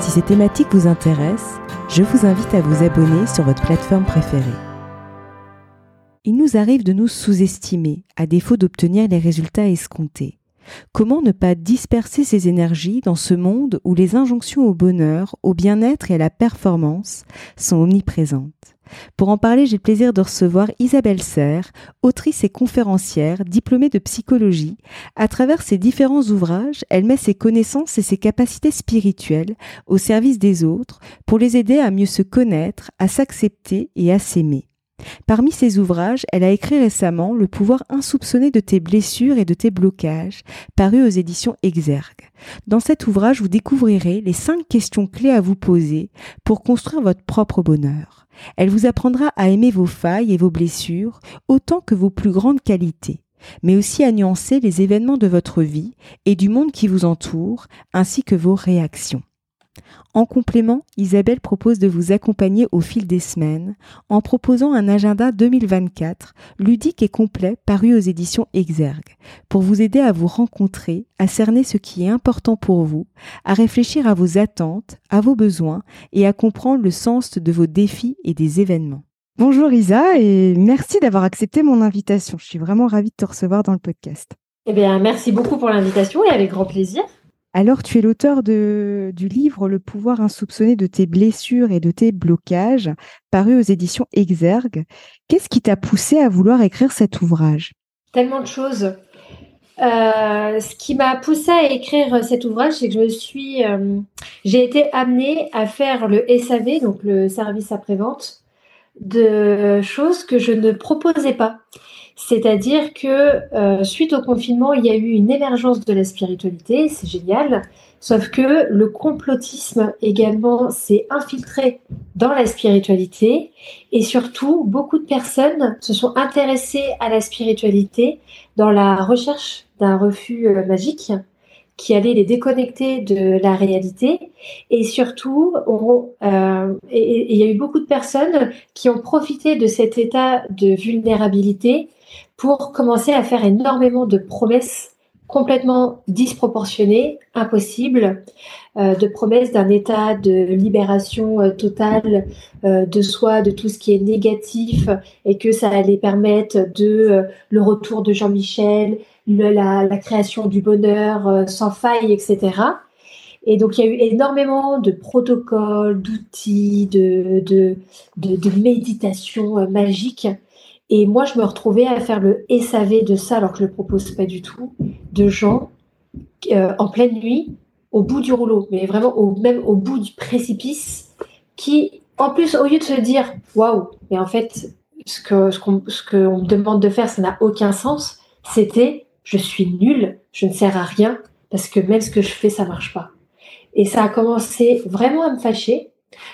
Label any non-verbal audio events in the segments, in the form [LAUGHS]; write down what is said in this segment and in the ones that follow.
Si ces thématiques vous intéressent, je vous invite à vous abonner sur votre plateforme préférée. Il nous arrive de nous sous-estimer à défaut d'obtenir les résultats escomptés. Comment ne pas disperser ses énergies dans ce monde où les injonctions au bonheur, au bien-être et à la performance sont omniprésentes? Pour en parler, j'ai le plaisir de recevoir Isabelle Serre, autrice et conférencière, diplômée de psychologie. À travers ses différents ouvrages, elle met ses connaissances et ses capacités spirituelles au service des autres pour les aider à mieux se connaître, à s'accepter et à s'aimer. Parmi ses ouvrages, elle a écrit récemment Le pouvoir insoupçonné de tes blessures et de tes blocages, paru aux éditions Exergue. Dans cet ouvrage, vous découvrirez les cinq questions clés à vous poser pour construire votre propre bonheur. Elle vous apprendra à aimer vos failles et vos blessures autant que vos plus grandes qualités, mais aussi à nuancer les événements de votre vie et du monde qui vous entoure, ainsi que vos réactions. En complément, Isabelle propose de vous accompagner au fil des semaines en proposant un agenda 2024 ludique et complet paru aux éditions Exergue pour vous aider à vous rencontrer, à cerner ce qui est important pour vous, à réfléchir à vos attentes, à vos besoins et à comprendre le sens de vos défis et des événements. Bonjour Isa et merci d'avoir accepté mon invitation. Je suis vraiment ravie de te recevoir dans le podcast. Eh bien, merci beaucoup pour l'invitation et avec grand plaisir. Alors, tu es l'auteur du livre Le pouvoir insoupçonné de tes blessures et de tes blocages, paru aux éditions Exergue. Qu'est-ce qui t'a poussé à vouloir écrire cet ouvrage? Tellement de choses. Euh, ce qui m'a poussé à écrire cet ouvrage, c'est que je suis, euh, j'ai été amenée à faire le SAV, donc le service après-vente, de choses que je ne proposais pas. C'est-à-dire que euh, suite au confinement, il y a eu une émergence de la spiritualité, c'est génial, sauf que le complotisme également s'est infiltré dans la spiritualité. Et surtout beaucoup de personnes se sont intéressées à la spiritualité dans la recherche d'un refus euh, magique qui allait les déconnecter de la réalité. Et surtout euh, il y a eu beaucoup de personnes qui ont profité de cet état de vulnérabilité pour commencer à faire énormément de promesses complètement disproportionnées, impossibles, euh, de promesses d'un état de libération euh, totale de soi, de tout ce qui est négatif, et que ça allait permettre de le retour de Jean-Michel, la, création du bonheur sans faille, etc. Et donc il y a eu énormément de protocoles, d'outils, de, de, de, magique et moi, je me retrouvais à faire le SAV de ça, alors que je ne le propose pas du tout, de gens euh, en pleine nuit, au bout du rouleau, mais vraiment au, même au bout du précipice, qui, en plus, au lieu de se dire waouh, mais en fait, ce qu'on ce qu'on ce me demande de faire, ça n'a aucun sens, c'était je suis nulle, je ne sers à rien, parce que même ce que je fais, ça marche pas. Et ça a commencé vraiment à me fâcher,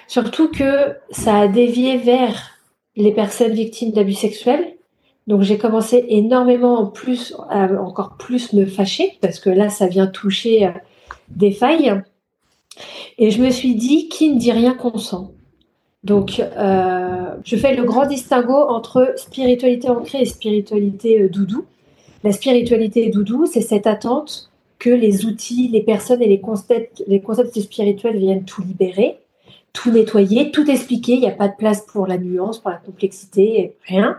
surtout que ça a dévié vers les personnes victimes d'abus sexuels. Donc j'ai commencé énormément en plus, à encore plus me fâcher parce que là ça vient toucher euh, des failles. Et je me suis dit qui ne dit rien consent. Donc euh, je fais le grand distinguo entre spiritualité ancrée et spiritualité euh, doudou. La spiritualité doudou, c'est cette attente que les outils, les personnes et les concepts, les concepts spirituels viennent tout libérer tout nettoyer, tout expliquer. Il n'y a pas de place pour la nuance, pour la complexité, rien.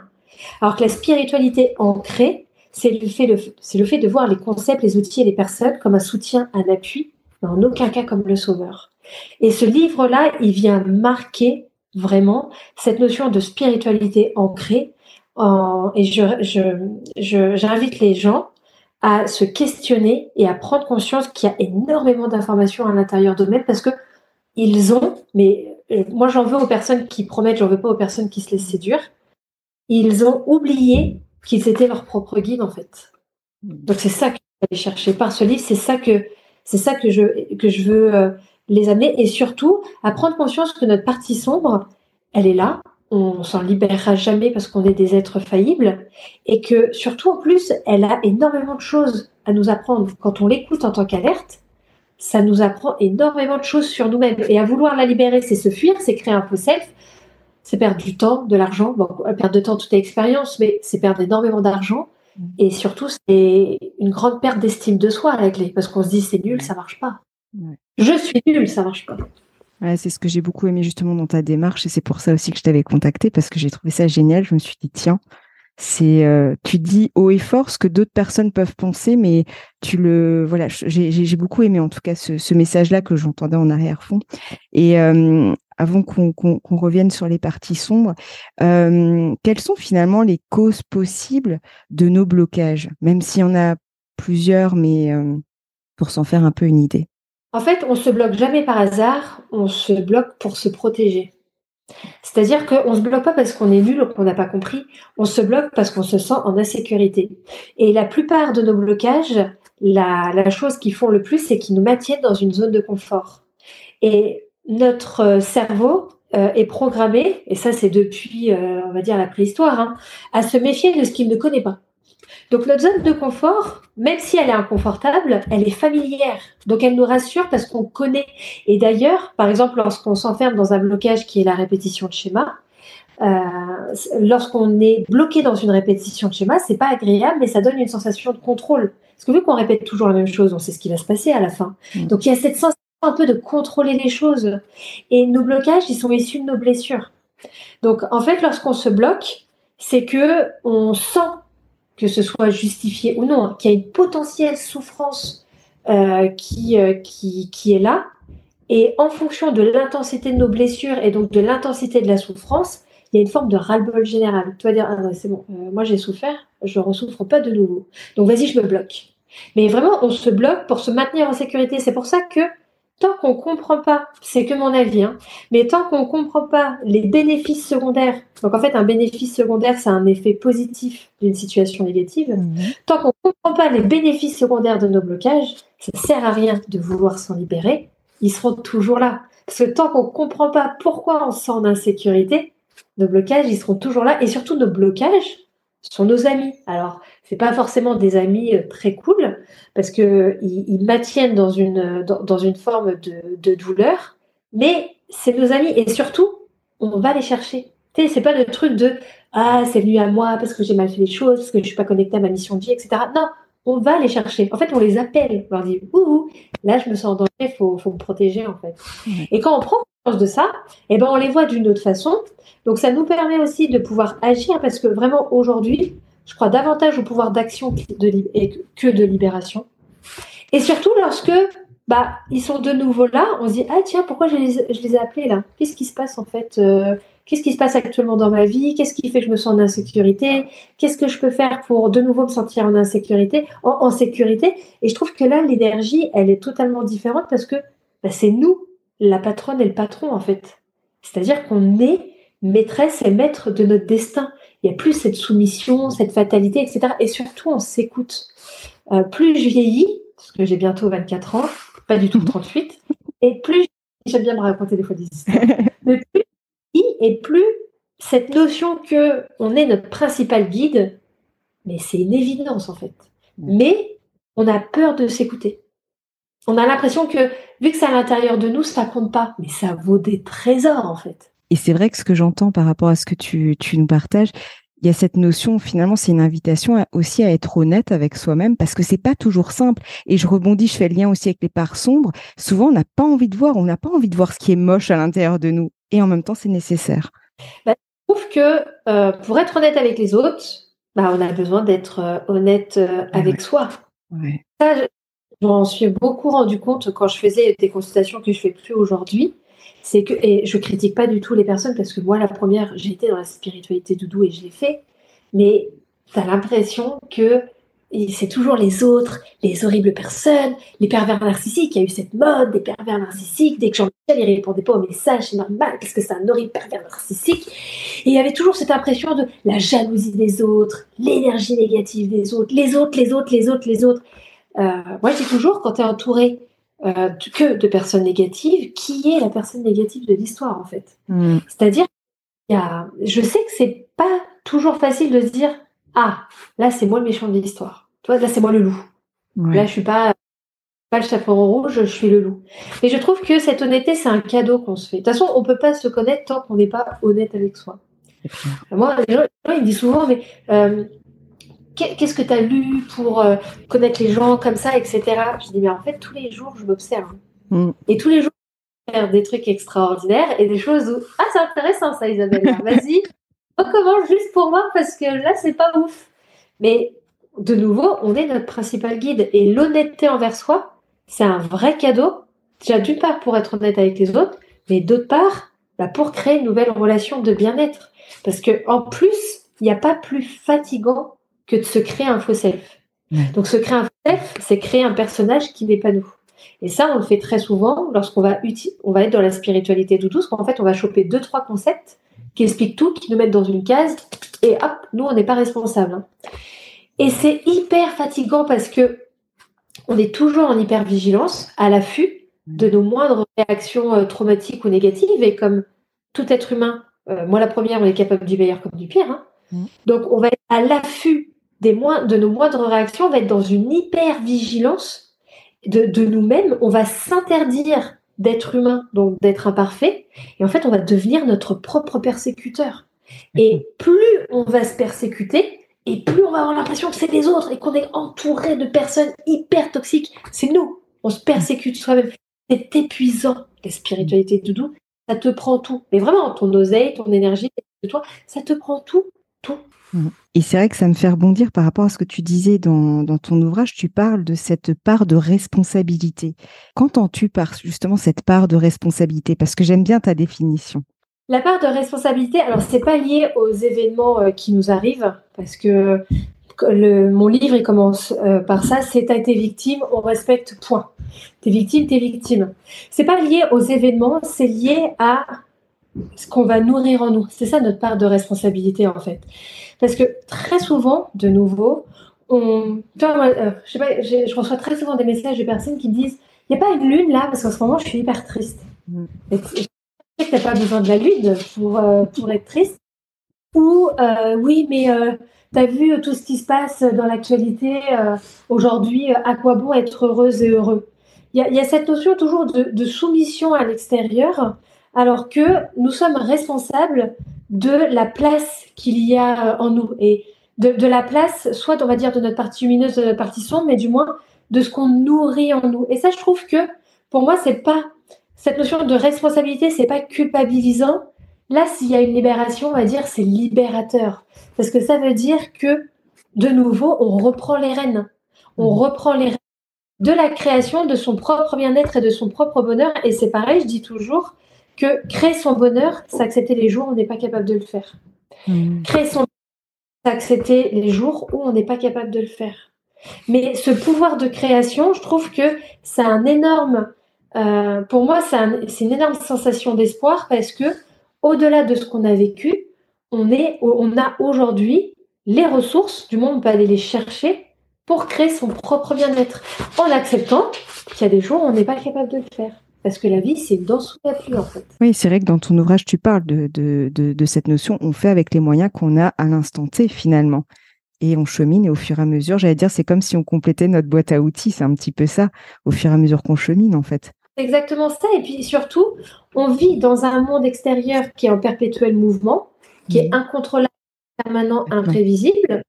Alors que la spiritualité ancrée, c'est le fait, c'est le fait de voir les concepts, les outils et les personnes comme un soutien, un appui, mais en aucun cas comme le sauveur. Et ce livre-là, il vient marquer vraiment cette notion de spiritualité ancrée. Et je, j'invite les gens à se questionner et à prendre conscience qu'il y a énormément d'informations à l'intérieur d'eux-mêmes parce que ils ont, mais euh, moi j'en veux aux personnes qui promettent, j'en veux pas aux personnes qui se laissent séduire, ils ont oublié qu'ils étaient leur propre guide en fait. Donc c'est ça que je vais chercher par ce livre, c'est ça que c'est ça que je que je veux euh, les amener et surtout à prendre conscience que notre partie sombre, elle est là, on s'en libérera jamais parce qu'on est des êtres faillibles et que surtout en plus, elle a énormément de choses à nous apprendre. Quand on l'écoute en tant qu'alerte, ça nous apprend énormément de choses sur nous-mêmes. Et à vouloir la libérer, c'est se fuir, c'est créer un faux self, c'est perdre du temps, de l'argent. Bon, perdre de temps, toute expérience, mais c'est perdre énormément d'argent. Mm. Et surtout, c'est une grande perte d'estime de soi à régler parce qu'on se dit c'est nul, ça marche pas. Je suis nul, ça marche pas c'est ce que j'ai beaucoup aimé justement dans ta démarche et c'est pour ça aussi que je t'avais contacté parce que j'ai trouvé ça génial. Je me suis dit tiens, c'est euh, tu dis haut et fort ce que d'autres personnes peuvent penser, mais tu le voilà. J'ai beaucoup aimé en tout cas ce, message-là que j'entendais en arrière-fond. Et euh, avant qu'on revienne sur les parties sombres, euh, quelles sont finalement les causes possibles de nos blocages, même s'il y en a plusieurs, mais pour s'en faire un peu une idée? En fait, on se bloque jamais par hasard, on se bloque pour se protéger. C'est-à-dire qu'on ne se bloque pas parce qu'on est nul ou qu'on n'a pas compris, on se bloque parce qu'on se sent en insécurité. Et la plupart de nos blocages, la, chose qu'ils font le plus, c'est qu'ils nous maintiennent dans une zone de confort. Et notre cerveau euh, est programmé, et ça c'est depuis, euh, va dire, la préhistoire, hein, à se méfier de ce qu'il ne connaît pas. Donc notre zone de confort, même si elle est inconfortable, elle est familière. Donc elle nous rassure parce qu'on connaît. Et d'ailleurs, par exemple, lorsqu'on s'enferme dans un blocage qui est la répétition de schéma, euh, lorsqu'on est bloqué dans une répétition de schéma, c'est pas agréable, mais ça donne une sensation de contrôle. Parce que vu qu'on répète toujours la même chose, on sait ce qui va se passer à la fin. Mm. Donc il y a cette sensation un peu de contrôler les choses. Et nos blocages, ils sont issus de nos blessures. Donc en fait, lorsqu'on se bloque, c'est que on sent que ce soit justifié ou non, hein, qu'il y a une potentielle souffrance euh, qui, euh, qui, qui est là. Et en fonction de l'intensité de nos blessures et donc de l'intensité de la souffrance, il y a une forme de ras-le-bol général. Tu vas dire, ah, c'est bon, euh, moi j'ai souffert, je ne ressouffre pas de nouveau. Donc vas-y, je me bloque. Mais vraiment, on se bloque pour se maintenir en sécurité. C'est pour ça que tant qu'on comprend pas, c'est que mon avis, hein, mais tant qu'on comprend pas les bénéfices secondaires, donc en fait un bénéfice secondaire c'est un effet positif d'une situation négative, mhm. tant qu'on comprend pas les bénéfices secondaires de nos blocages, ça sert à rien de vouloir s'en libérer, ils seront toujours là. Parce que tant qu'on comprend pas pourquoi on se sent en insécurité, nos blocages ils seront toujours là et surtout nos blocages sont nos amis. Alors c'est pas forcément des amis euh, très cool parce que ils, maintiennent dans une dans, une forme de, douleur, mais c'est nos amis et surtout on va les chercher. Tu sais, c'est pas le truc de ah c'est venu à moi parce que j'ai mal fait les choses, parce que je suis pas connectée à ma mission de vie, etc. Non, on va les chercher. En fait, on les appelle, on leur dit ouh, là je me sens en danger, faut faut me protéger en fait. Et quand on prend de ça, eh ben on les voit d'une autre façon. Donc ça nous permet aussi de pouvoir agir parce que vraiment aujourd'hui, je crois davantage au pouvoir d'action que de libération. Et surtout lorsque bah, ils sont de nouveau là, on se dit Ah tiens, pourquoi je les, ai appelés là? Qu'est-ce qui se passe en fait euh, Qu'est-ce qui se passe actuellement dans ma vie? Qu'est-ce qui fait que je me sens en insécurité? Qu'est-ce que je peux faire pour de nouveau me sentir en insécurité, en, sécurité? Et je trouve que là, l'énergie, elle est totalement différente parce que bah, c'est nous, la patronne et le patron en fait. C'est-à-dire qu'on est maîtresse et maître de notre destin il n'y a plus cette soumission, cette fatalité, etc. Et surtout, on s'écoute. Euh, plus je vieillis, parce que j'ai bientôt 24 ans, pas du tout 38, et plus j'aime bien me raconter des fois des histoires, [LAUGHS] mais plus et plus cette notion que on est notre principal guide, mais c'est une évidence en fait. Mais on a peur de s'écouter. On a l'impression que vu que c'est à l'intérieur de nous, ça compte pas, mais ça vaut des trésors en fait. Et c'est vrai que ce que j'entends par rapport à ce que tu, tu nous partages, il y a cette notion, finalement, c'est une invitation aussi à être honnête avec soi-même parce que c'est pas toujours simple. Et je rebondis, je fais le lien aussi avec les parts sombres. Souvent, on n'a pas envie de voir, on n'a pas envie de voir ce qui est moche à l'intérieur de nous. Et en même temps, c'est nécessaire. Bah, je trouve que euh, pour être honnête avec les autres, bah, on a besoin d'être euh, honnête euh, avec soi. Ça, je m'en suis beaucoup rendu compte quand je faisais des consultations que je fais plus aujourd'hui c'est que, et je critique pas du tout les personnes parce que moi, la première, été dans la spiritualité doudou et je l'ai fait, mais tu as l'impression que c'est toujours les autres, les horribles personnes, les pervers narcissiques. Il y a eu cette mode des pervers narcissiques. Dès que Jean-Michel ne répondait pas aux messages, c'est normal parce que c'est un horrible pervers narcissique. Et il y avait toujours cette impression de la jalousie des autres, l'énergie négative des autres, les autres, les autres, les autres, les autres. Euh, moi, je dis toujours, quand tu es entouré euh, que de personnes négatives, qui est la personne négative de l'histoire en fait? Mm. C'est-à-dire, il y a, je sais que c'est pas toujours facile de se dire ah là c'est moi le méchant de l'histoire. Toi là c'est moi le loup. Là je suis pas pas le chaperon rouge, je suis le loup. Et je trouve que cette honnêteté c'est un cadeau qu'on se fait. De toute façon on peut pas se connaître tant qu'on n'est pas honnête avec soi. Moi, les gens, ils me disent souvent, mais euh, qu'est-ce que tu as lu pour euh, connaître les gens comme ça, etc. Je dis, mais en fait, tous les jours, je m'observe. Mm. Et tous les jours, je faire des trucs extraordinaires et des choses où, ah, c'est intéressant ça, Isabelle. [LAUGHS] Vas-y, recommence juste pour voir parce que là, c'est pas ouf. Mais de nouveau, on est notre principal guide et l'honnêteté envers soi, c'est un vrai cadeau. Déjà, d'une part, pour être honnête avec les autres, mais d'autre part, bah, pour créer une nouvelle relation de bien-être. Parce que en plus, il n'y a pas plus fatigant que de se créer un faux self. Ouais. Donc, se créer un faux self, c'est créer un personnage qui n'est pas nous. Et ça, on le fait très souvent lorsqu'on va, on va être dans la spiritualité tout douce, qu'en fait, on va choper deux, trois concepts qui expliquent tout, qui nous mettent dans une case, et hop, nous, on n'est pas responsable. hein. Et c'est hyper fatigant parce que on est toujours en hypervigilance, à l'affût de nos moindres réactions euh, traumatiques ou négatives. Et comme tout être humain, euh, moi la première, on est capable du meilleur comme du pire. hein. Mm. Donc on va être à l'affût des moins, de nos moindres réactions, on va être dans une hypervigilance de, de nous-mêmes. On va s'interdire d'être humain, donc d'être imparfait. Et en fait, on va devenir notre propre persécuteur. Et plus on va se persécuter, et plus on va avoir l'impression que c'est les autres et qu'on est entouré de personnes hyper toxiques. C'est nous. On se persécute soi-même. C'est épuisant, la spiritualité de doudou. Ça te prend tout. Mais vraiment, ton oseille, ton énergie, de toi, ça te prend tout. Tout. Et c'est vrai que ça me fait rebondir par rapport à ce que tu disais dans, ton ouvrage. Tu parles de cette part de responsabilité. Qu'entends-tu par justement cette part de responsabilité? Parce que j'aime bien ta définition. La part de responsabilité, alors c'est pas lié aux événements euh, qui nous arrivent, parce que mon livre il commence euh, par ça, c'est t'as été victime, on respecte, point. T'es victime, t'es victime. C'est pas lié aux événements, c'est lié à ce qu'on va nourrir en nous. C'est ça notre part de responsabilité en fait. Parce que très souvent, de nouveau, on, tu moi, euh, je sais pas, je reçois très souvent des messages de personnes qui disent, il n'y a pas une lune là, parce qu'en ce moment je suis hyper triste. Mm. Et tu- je sais que t'as pas besoin de la lune pour, euh, pour être triste. Ou euh, oui, mais euh, t'as vu euh, tout ce qui se passe dans l'actualité aujourd'hui, à quoi bon être heureuse et heureux? Il y a, il y a cette notion toujours de, de soumission à l'extérieur, alors que nous sommes responsables de la place qu'il y a euh, en nous et de, de la place, soit on va dire de notre partie lumineuse, de notre partie sombre, mais du moins de ce qu'on nourrit en nous. Et ça, je trouve que pour moi, c'est pas cette notion de responsabilité, c'est pas culpabilisant. Là, s'il y a une libération, on va dire c'est libérateur. Parce que ça veut dire que, de nouveau, on reprend les rênes. On Mhm. reprend les rênes de la création, de son propre bien-être et de son propre bonheur. Et c'est pareil, je dis toujours que créer son bonheur, c'est accepter les jours où on n'est pas capable de le faire. Créer son c'est accepter les jours où on n'est pas capable de le faire. Mais ce pouvoir de création, je trouve que c'est un énorme, euh, pour moi, c'est un- c'est une énorme sensation d'espoir parce que au-delà de ce qu'on a vécu, on, est, on a aujourd'hui les ressources, du moins on peut aller les chercher pour créer son propre bien-être en acceptant qu'il y a des jours où on n'est pas capable de le faire. Parce que la vie, c'est une danse sous la pluie, en fait. Oui, c'est vrai que dans ton ouvrage, tu parles de, de, de, de cette notion, on fait avec les moyens qu'on a à l'instant T finalement. Et on chemine et au fur et à mesure, j'allais dire, c'est comme si on complétait notre boîte à outils, c'est un petit peu ça, au fur et à mesure qu'on chemine en fait. C'est exactement ça. Et puis surtout, on vit dans un monde extérieur qui est en perpétuel mouvement, qui est Mhm. incontrôlable, permanent, imprévisible.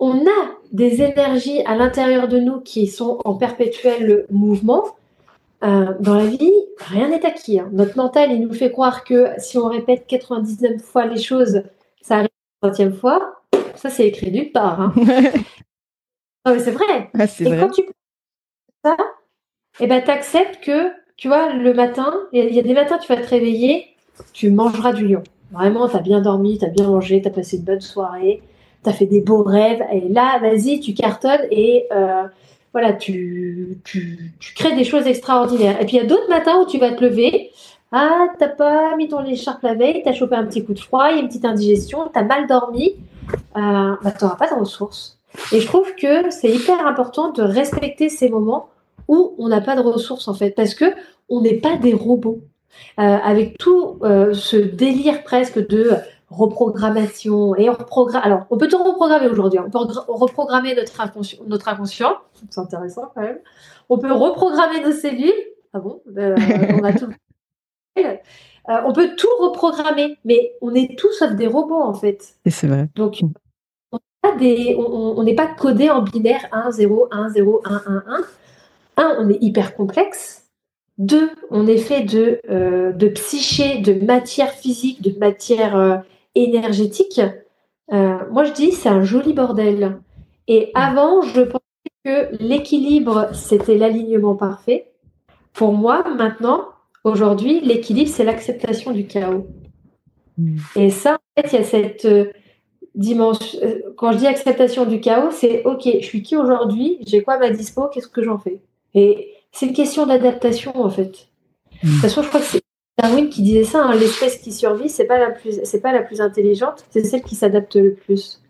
On a des énergies à l'intérieur de nous qui sont en perpétuel mouvement. Euh, dans la vie, rien n'est acquis. hein. Notre mental, il nous fait croire que si on répète 99 fois les choses, ça arrive la centième fois. Ça, c'est écrit nulle part. hein. [LAUGHS] Non, mais c'est vrai. Ah, Et vrai. quand tu ça, eh ben, tu acceptes que, tu vois, le matin, il y, a- il y a des matins, tu vas te réveiller, tu mangeras du lion. Vraiment, tu as bien dormi, tu as bien mangé, tu as passé une bonne soirée, tu as fait des beaux rêves. Et là, vas-y, tu cartonnes et euh, voilà, tu, tu, tu crées des choses extraordinaires. Et puis, il y a d'autres matins où tu vas te lever. Ah, t'as pas mis ton écharpe la veille, t'as chopé un petit coup de froid, il une petite indigestion, t'as mal dormi, euh, bah, t'auras pas de ressources. Et je trouve que c'est hyper important de respecter ces moments où on n'a pas de ressources en fait, parce que on n'est pas des robots. Euh, avec tout euh, ce délire presque de reprogrammation et on reprogramme. Alors, on peut tout reprogrammer aujourd'hui. On peut reprogrammer notre inconscient, notre inconscient. C'est intéressant quand même. On peut reprogrammer nos cellules. Ah bon? Euh, On a tout. on peut tout reprogrammer, mais on est tous sauf des robots en fait. Et c'est vrai. Donc, on n'est pas, pas codé en binaire 1, 0, 1, 0, 1, 1, 1. 1, on est hyper complexe. Deux, on est fait de, euh, de psyché, de matière physique, de matière euh, énergétique. Euh, moi, je dis, c'est un joli bordel. Et avant, je pensais que l'équilibre, c'était l'alignement parfait. Pour moi, maintenant, aujourd'hui, l'équilibre, c'est l'acceptation du chaos. Mm. Et ça, en fait, il y a cette dimension. Quand je dis acceptation du chaos, c'est OK, je suis qui aujourd'hui J'ai quoi à ma dispo Qu'est-ce que j'en fais? Et c'est une question d'adaptation en fait. De toute façon, je crois que c'est Darwin qui disait ça. Hein, l'espèce qui survit, c'est pas la plus, c'est pas la plus intelligente, c'est celle qui s'adapte le plus.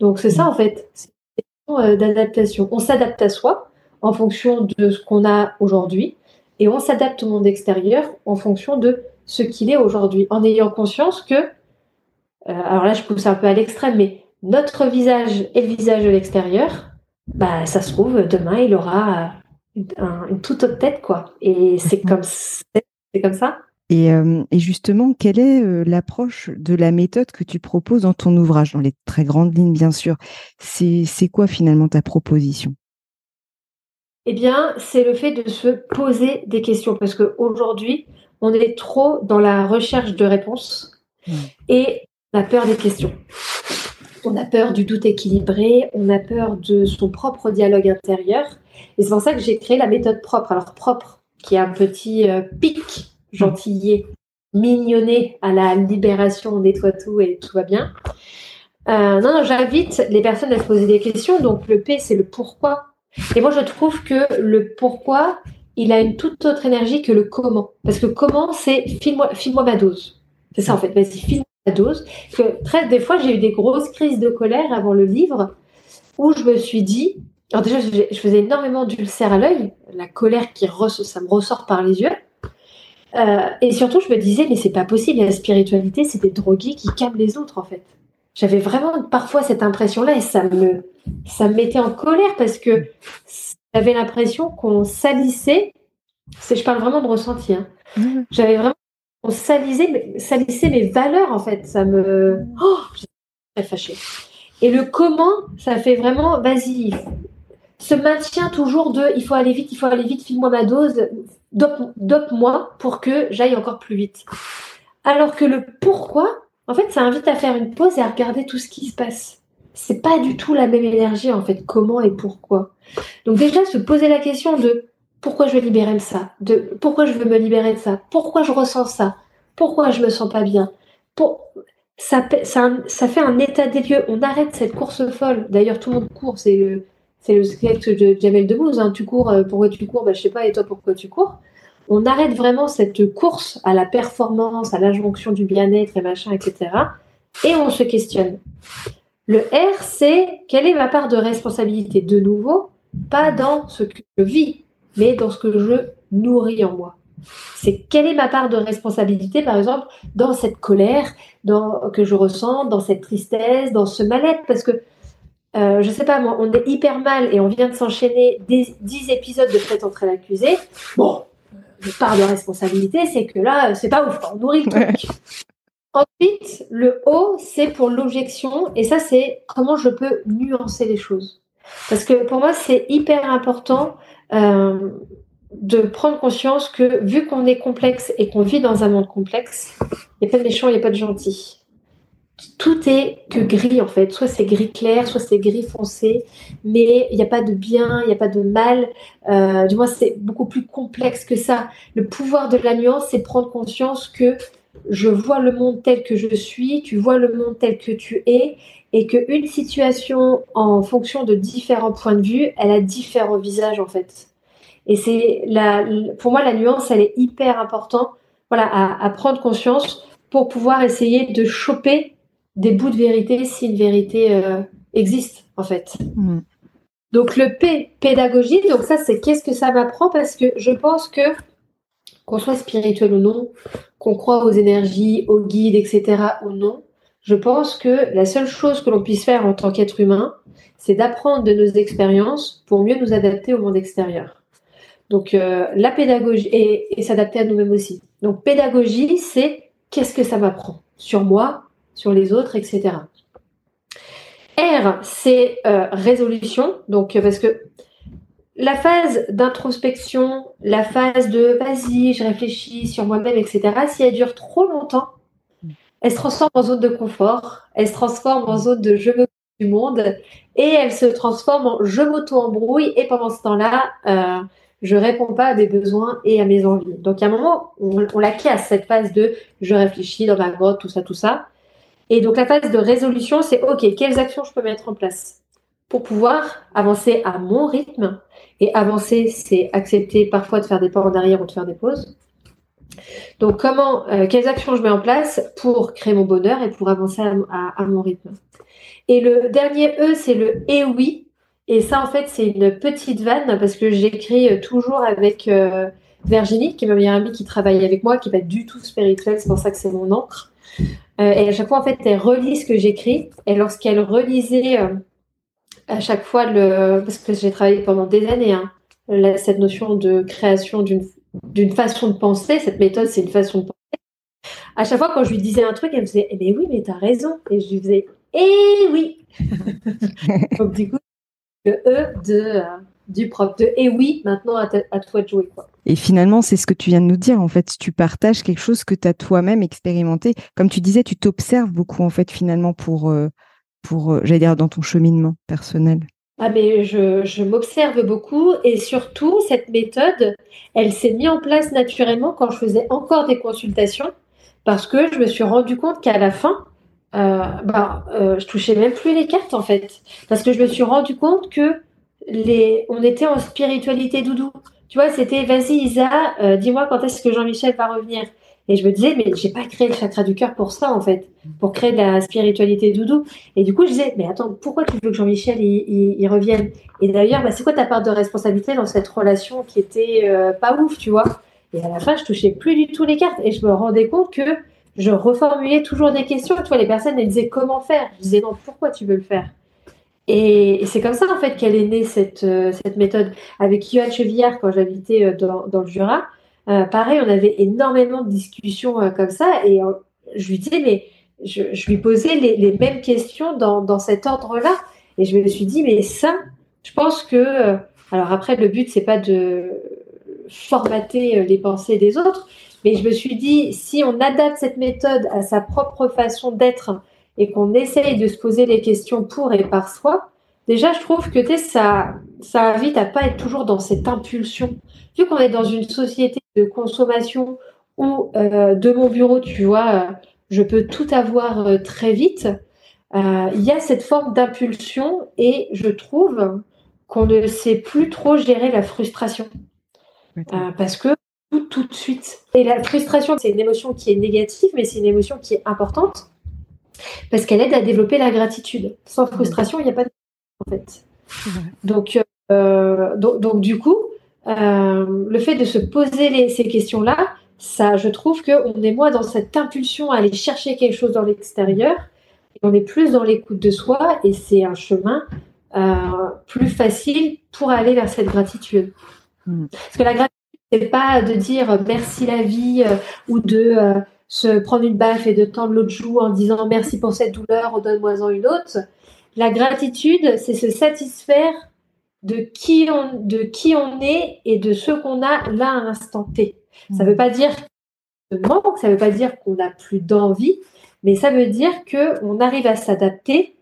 Donc c'est ça en fait. C'est une question euh, d'adaptation. On s'adapte à soi en fonction de ce qu'on a aujourd'hui et on s'adapte au monde extérieur en fonction de ce qu'il est aujourd'hui, en ayant conscience que, euh, alors là je pousse un peu à l'extrême, mais notre visage et le visage de l'extérieur, bah ça se trouve demain il aura une toute autre tête, quoi. Et c'est comme, c'est comme ça. Et, euh, et, justement, quelle est euh, l'approche de la méthode que tu proposes dans ton ouvrage, dans les très grandes lignes, bien sûr? C'est quoi finalement ta proposition? Eh bien, c'est le fait de se poser des questions, parce qu'aujourd'hui, on est trop dans la recherche de réponses mmh. et on a peur des questions. On a peur du doute équilibré, on a peur de son propre dialogue intérieur. Et c'est pour ça que j'ai créé la méthode propre. Alors propre, qui est un petit euh, pic gentillet, mignonné à la libération, on nettoie tout et tout va bien. Euh, non, non, j'invite les personnes à se poser des questions. Donc le P, c'est le pourquoi. Et moi, je trouve que le pourquoi, il a une toute autre énergie que le comment. Parce que comment, c'est file-moi file ma dose. C'est ça en fait. Vas-y, file-moi ma dose. Que très, des fois, j'ai eu des grosses crises de colère avant le livre où je me suis dit, alors déjà, je, faisais énormément d'ulcères à l'œil, la colère qui ça me ressort par les yeux. Euh, et surtout, je me disais, mais c'est pas possible, la spiritualité, c'est des drogués qui calment les autres, en fait. J'avais vraiment parfois cette impression-là et ça me, ça me mettait en colère parce que j'avais l'impression qu'on salissait, je parle vraiment de ressenti, hein. mmh. j'avais vraiment, on salissait, salissait mes valeurs, en fait. Ça me, oh, j'étais très fâchée. Et le comment, ça fait vraiment, vas-y, se maintient toujours de il faut aller vite, il faut aller vite, file-moi ma dose, dope-moi pour que j'aille encore plus vite. Alors que le pourquoi, en fait, ça invite à faire une pause et à regarder tout ce qui se passe. C'est pas du tout la même énergie, en fait, comment et pourquoi. Donc, déjà, se poser la question de pourquoi je veux libérer de ça, de pourquoi je veux me libérer de ça, pourquoi je ressens ça, pourquoi je me sens pas bien. Ça fait un état des lieux. On arrête cette course folle. D'ailleurs, tout le monde court. C'est le, c'est le sketch de Jamel Debbouze. Hein. Tu cours, euh, pourquoi tu cours? Bah, Je sais pas, et toi, pourquoi tu cours? On arrête vraiment cette course à la performance, à l'injonction du bien-être et machin, etc. Et on se questionne. Le R, c'est quelle est ma part de responsabilité? De nouveau, pas dans ce que je vis, mais dans ce que je nourris en moi. C'est quelle est ma part de responsabilité, par exemple, dans cette colère dans, que je ressens, dans cette tristesse, dans ce mal-être, parce que euh, je sais pas, moi, on est hyper mal et on vient de s'enchaîner 10 épisodes de Prête entre l'accusé. Bon, une part de responsabilité, c'est que là, c'est pas ouf, on nourrit le truc. Ensuite, le O, c'est pour l'objection, et ça, c'est comment je peux nuancer les choses. Parce que pour moi, c'est hyper important euh, de prendre conscience que vu qu'on est complexe et qu'on vit dans un monde complexe, il n'y a pas de méchants, il n'y a pas de gentils tout est que gris en fait. Soit c'est gris clair, soit c'est gris foncé, mais il n'y a pas de bien, il n'y a pas de mal. Euh, du moins, c'est beaucoup plus complexe que ça. Le pouvoir de la nuance, c'est prendre conscience que je vois le monde tel que je suis, tu vois le monde tel que tu es, et qu'une situation, en fonction de différents points de vue, elle a différents visages en fait. Et c'est la, pour moi, la nuance, elle est hyper importante voilà, à, à prendre conscience pour pouvoir essayer de choper des bouts de vérité si une vérité euh, existe, en fait. Mm. Donc le P, pédagogie, donc ça c'est qu'est-ce que ça m'apprend? Parce que je pense que qu'on soit spirituel ou non, qu'on croit aux énergies, aux guides, etc. ou non, je pense que la seule chose que l'on puisse faire en tant qu'être humain, c'est d'apprendre de nos expériences pour mieux nous adapter au monde extérieur. Donc euh, la pédagogie et, s'adapter à nous-mêmes aussi. Donc pédagogie, c'est qu'est-ce que ça m'apprend sur moi, sur les autres, etc. R, c'est euh, résolution. Donc euh, parce que la phase d'introspection, la phase de vas-y, je réfléchis sur moi-même, etc. Si elle dure trop longtemps, elle se transforme en zone de confort, elle se transforme en zone de je me du monde et elle se transforme en je m'auto-embrouille et pendant ce temps-là, euh, je réponds pas à mes besoins et à mes envies. Donc, à un moment, on, on la casse, cette phase de je réfléchis dans ma grotte, tout ça, tout ça. Et donc, la phase de résolution, c'est OK, quelles actions je peux mettre en place pour pouvoir avancer à mon rythme. Et avancer, c'est accepter parfois de faire des pas en arrière ou de faire des pauses. Donc, comment, euh, quelles actions je mets en place pour créer mon bonheur et pour avancer à, mon rythme? Et le dernier E, c'est le et oui. Et ça, en fait, c'est une petite vanne parce que j'écris euh, toujours avec euh, Virginie, qui est ma meilleure amie qui travaille avec moi, qui n'est pas du tout spirituelle, c'est pour ça que c'est mon encre. Et à chaque fois, en fait, elle relit ce que j'écris. Et lorsqu'elle relisait à chaque fois, le, parce que j'ai travaillé pendant des années, hein, cette notion de création d'une façon de penser. Cette méthode, c'est une façon de penser. À chaque fois, quand je lui disais un truc, elle me disait Eh bien oui, mais tu as raison. Et je lui faisais Eh oui [LAUGHS] Donc, du coup, le E de, euh, du prof, de Eh oui, maintenant à, toi de jouer. Quoi. Et finalement, c'est ce que tu viens de nous dire. En fait, tu partages quelque chose que tu as toi-même expérimenté. Comme tu disais, tu t'observes beaucoup, en fait, finalement, pour, euh, pour euh, j'allais dire, dans ton cheminement personnel. Ah mais je, je m'observe beaucoup et surtout cette méthode, elle s'est mise en place naturellement quand je faisais encore des consultations parce que je me suis rendu compte qu'à la fin, euh, bah, euh, je touchais même plus les cartes en fait parce que je me suis rendu compte que les, on était en spiritualité doudou. Tu vois, c'était vas-y Isa, euh, dis-moi quand est-ce que Jean-Michel va revenir. Et je me disais, mais j'ai pas créé le chakra du cœur pour ça, en fait, pour créer de la spiritualité doudou. Et du coup, je disais, mais attends, pourquoi tu veux que Jean-Michel il, revienne? Et d'ailleurs, bah, c'est quoi ta part de responsabilité dans cette relation qui était euh, pas ouf, tu vois? Et à la fin, je touchais plus du tout les cartes et je me rendais compte que je reformulais toujours des questions. Tu vois, les personnes, elles disaient comment faire? Je disais, non, pourquoi tu veux le faire? Et, c'est comme ça, en fait, qu'elle est née, cette, euh, cette méthode. Avec Yoann Chevillard, quand j'habitais euh, dans, dans le Jura, euh, pareil, on avait énormément de discussions comme ça et je lui disais, mais je, lui posais les, mêmes questions dans, cet ordre-là. Et je me suis dit, mais ça, je pense que. alors après, le but, c'est pas de formater les pensées des autres, mais je me suis dit, si on adapte cette méthode à sa propre façon d'être et qu'on essaye de se poser les questions pour et par soi, déjà, je trouve que ça, ça invite à pas être toujours dans cette impulsion. Vu qu'on est dans une société de consommation où euh, de mon bureau, tu vois, euh, je peux tout avoir euh, très vite, il y a cette forme d'impulsion et je trouve qu'on ne sait plus trop gérer la frustration. parce que tout, tout de suite. Et la frustration, c'est une émotion qui est négative, mais c'est une émotion qui est importante parce qu'elle aide à développer la gratitude. Sans frustration, il n'y a pas de en fait. Donc, donc, donc, du coup, euh, le fait de se poser ces questions-là, ça, je trouve qu'on est moins dans cette impulsion à aller chercher quelque chose dans l'extérieur, et on est plus dans l'écoute de soi, et c'est un chemin euh, plus facile pour aller vers cette gratitude. Hmm. Parce que la gratitude, c'est pas de dire merci la vie euh, ou de se prendre une baffe et de tendre l'autre joue en disant merci pour cette douleur, donne-moi-en une autre. La gratitude, c'est se satisfaire de qui on, de qui on est et de ce qu'on a là à l'instant T. Ça ne veut pas dire manque, ça ne veut pas dire qu'on n'a plus d'envie, mais ça veut dire qu'on arrive à s'adapter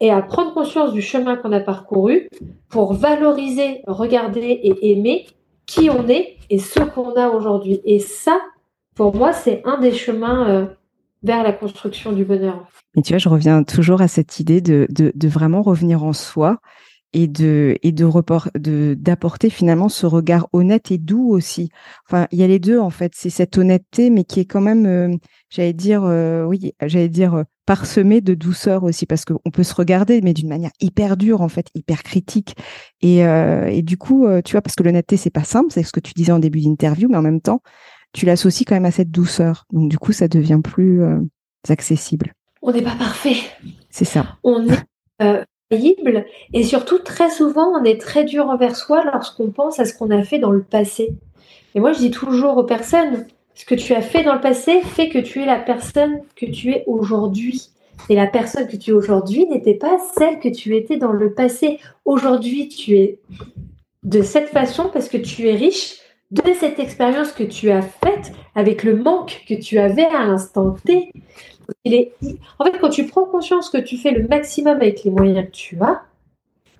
et à prendre conscience du chemin qu'on a parcouru pour valoriser, regarder et aimer qui on est et ce qu'on a aujourd'hui. Et ça, pour moi, c'est un des chemins euh, vers la construction du bonheur. Mais tu vois, je reviens toujours à cette idée de, de, vraiment revenir en soi et de et de report de d'apporter finalement ce regard honnête et doux aussi. Enfin, il y a les deux en fait. C'est cette honnêteté, mais qui est quand même, euh, j'allais dire, euh, oui, j'allais dire euh, parsemé de douceur aussi, parce qu'on peut se regarder, mais d'une manière hyper dure, en fait, hyper critique. Et, et du coup, tu vois, parce que l'honnêteté, c'est pas simple, c'est ce que tu disais en début d'interview, mais en même temps, tu l'associes quand même à cette douceur. Donc, du coup, ça devient plus euh, accessible. On n'est pas parfait. C'est ça. On est faillible et surtout, très souvent, on est très dur envers soi lorsqu'on pense à ce qu'on a fait dans le passé. Et moi, je dis toujours aux personnes, ce que tu as fait dans le passé fait que tu es la personne que tu es aujourd'hui. Et la personne que tu es aujourd'hui n'était pas celle que tu étais dans le passé. Aujourd'hui, tu es de cette façon parce que tu es riche de cette expérience que tu as faite avec le manque que tu avais à l'instant T. En fait, quand tu prends conscience que tu fais le maximum avec les moyens que tu as,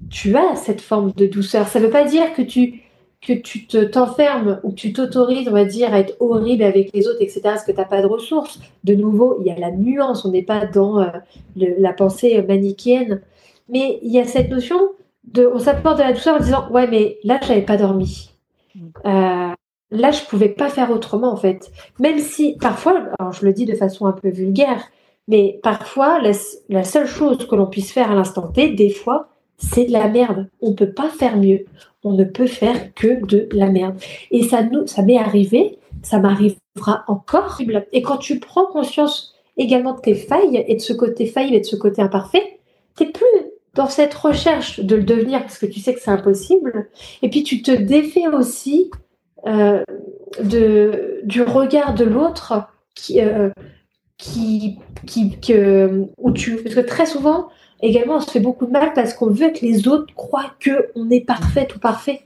tu as cette forme de douceur. Ça ne veut pas dire que tu que tu te t'enfermes ou que tu t'autorises, on va dire, à être horrible avec les autres, etc., parce que tu n'as pas de ressources. De nouveau, il y a la nuance, on n'est pas dans euh, la pensée manichéenne, mais il y a cette notion de, on s'apporte de la douceur en disant, ouais, mais là, j'avais pas dormi. Euh, là, je pouvais pas faire autrement, en fait. Même si, parfois, je le dis de façon un peu vulgaire, mais parfois, la, seule chose que l'on puisse faire à l'instant T, des fois, c'est de la merde. On peut pas faire mieux. On ne peut faire que de la merde. Et ça, nous, ça m'est arrivé, ça m'arrivera encore. Et quand tu prends conscience également de tes failles et de ce côté faillible et de ce côté imparfait, tu n'es plus dans cette recherche de le devenir parce que tu sais que c'est impossible. Et puis tu te défais aussi euh, de, du regard de l'autre qui, euh, qui, qui, que, où tu, parce que très souvent, également, on se fait beaucoup de mal parce qu'on veut que les autres croient qu'on est parfait ou parfait.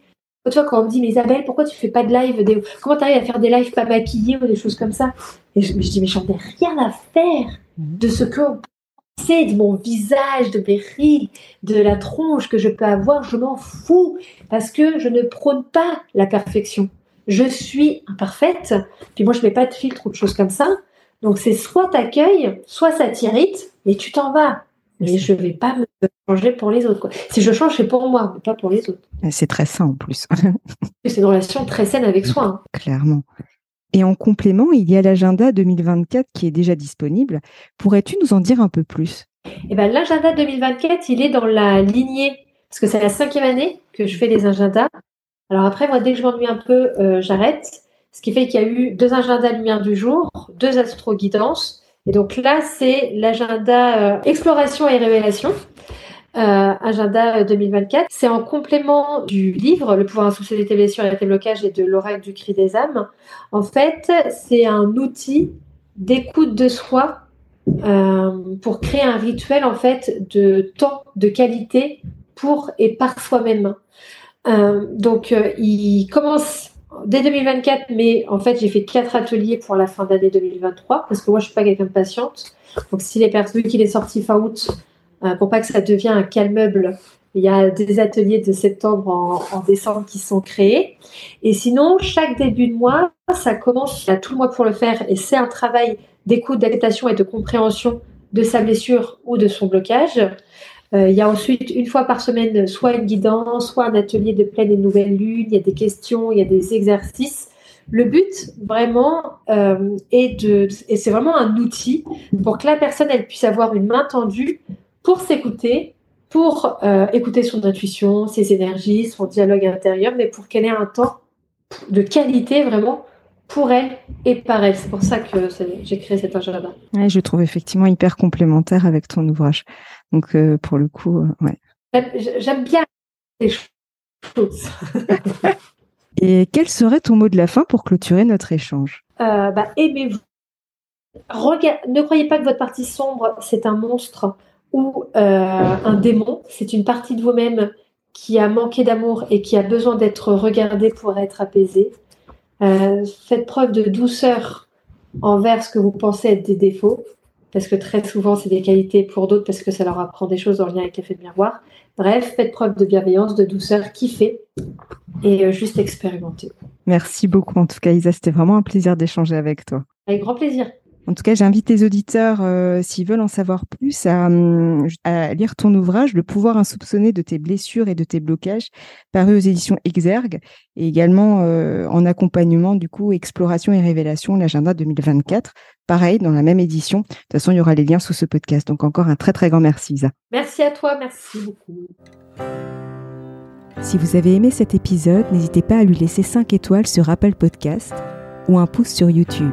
Tu quand on me dit, mais Isabelle, pourquoi tu fais pas de live des... Comment tu arrives à faire des lives pas maquillés ou des choses comme ça? Et je, me dis, mais j'en ai rien à faire de ce qu'on de mon visage, de mes rides, de la tronche que je peux avoir. Je m'en fous parce que je ne prône pas la perfection. Je suis imparfaite. Puis moi, je mets pas de filtre ou de choses comme ça. Donc, c'est soit t'accueilles, soit ça t'irrite, mais tu t'en vas mais je ne vais pas me changer pour les autres. Si je change, c'est pour moi, pas pour les autres. C'est très sain en plus. [LAUGHS] c'est une relation très saine avec soi. Hein. Clairement. Et en complément, il y a l'agenda 2024 qui est déjà disponible. Pourrais-tu nous en dire un peu plus? Eh ben, L'agenda 2024, il est dans la lignée, parce que c'est la cinquième année que je fais les agendas. Alors après, moi, dès que je m'ennuie un peu, euh, j'arrête. Ce qui fait qu'il y a eu deux agendas lumière du jour, deux astro-guidances, et donc là, c'est l'agenda euh, exploration et révélation. Euh, agenda 2024. Euh, c'est en complément du livre Le pouvoir insoucié des blessures et des blocages et de l'oracle du cri des âmes. En fait, c'est un outil d'écoute de soi euh, pour créer un rituel en fait de temps, de qualité pour et par soi-même. Donc, il commence dès 2024, mais en fait, j'ai fait quatre ateliers pour la fin d'année 2023 parce que moi, je suis pas quelqu'un de patiente. Donc, si les personnes qu'il est sorti fin août, pour pas que ça devienne un calmeuble, il y a des ateliers de septembre en, décembre qui sont créés. Et sinon, chaque début de mois, ça commence, il y a tout le mois pour le faire et c'est un travail d'écoute, d'adaptation et de compréhension de sa blessure ou de son blocage. Euh, il y a ensuite une fois par semaine soit une guidance, soit un atelier de pleine et nouvelle lune. Il y a des questions, il y a des exercices. Le but vraiment euh, est de, et c'est vraiment un outil pour que la personne elle puisse avoir une main tendue pour s'écouter, pour euh, écouter son intuition, ses énergies, son dialogue intérieur, mais pour qu'elle ait un temps de qualité vraiment pour elle et par elle. C'est pour ça que j'ai créé cet agenda. Ouais, je trouve effectivement hyper complémentaire avec ton ouvrage. Donc, euh, pour le coup, euh, ouais. J'aime bien les choses. [LAUGHS] et quel serait ton mot de la fin pour clôturer notre échange? Euh, bah, Aimez-vous. Ne croyez pas que votre partie sombre, c'est un monstre ou un démon. C'est une partie de vous-même qui a manqué d'amour et qui a besoin d'être regardée pour être apaisée. faites preuve de douceur envers ce que vous pensez être des défauts parce que très souvent, c'est des qualités pour d'autres parce que ça leur apprend des choses en lien avec l'effet de miroir. Bref, faites preuve de bienveillance, de douceur, kiffez et euh, juste expérimentez. Merci beaucoup en tout cas, Isa. C'était vraiment un plaisir d'échanger avec toi. Avec grand plaisir. En tout cas, j'invite les auditeurs, euh, s'ils veulent en savoir plus, à, à, lire ton ouvrage, Le pouvoir insoupçonné de tes blessures et de tes blocages, paru aux éditions Exergue, et également euh, en accompagnement, du coup, Exploration et Révélation, l'agenda 2024. Pareil, dans la même édition. De toute façon, il y aura les liens sous ce podcast. Donc encore un très, très grand merci, Isa. Merci à toi, merci beaucoup. Si vous avez aimé cet épisode, n'hésitez pas à lui laisser 5 étoiles sur Apple Podcast ou un pouce sur YouTube.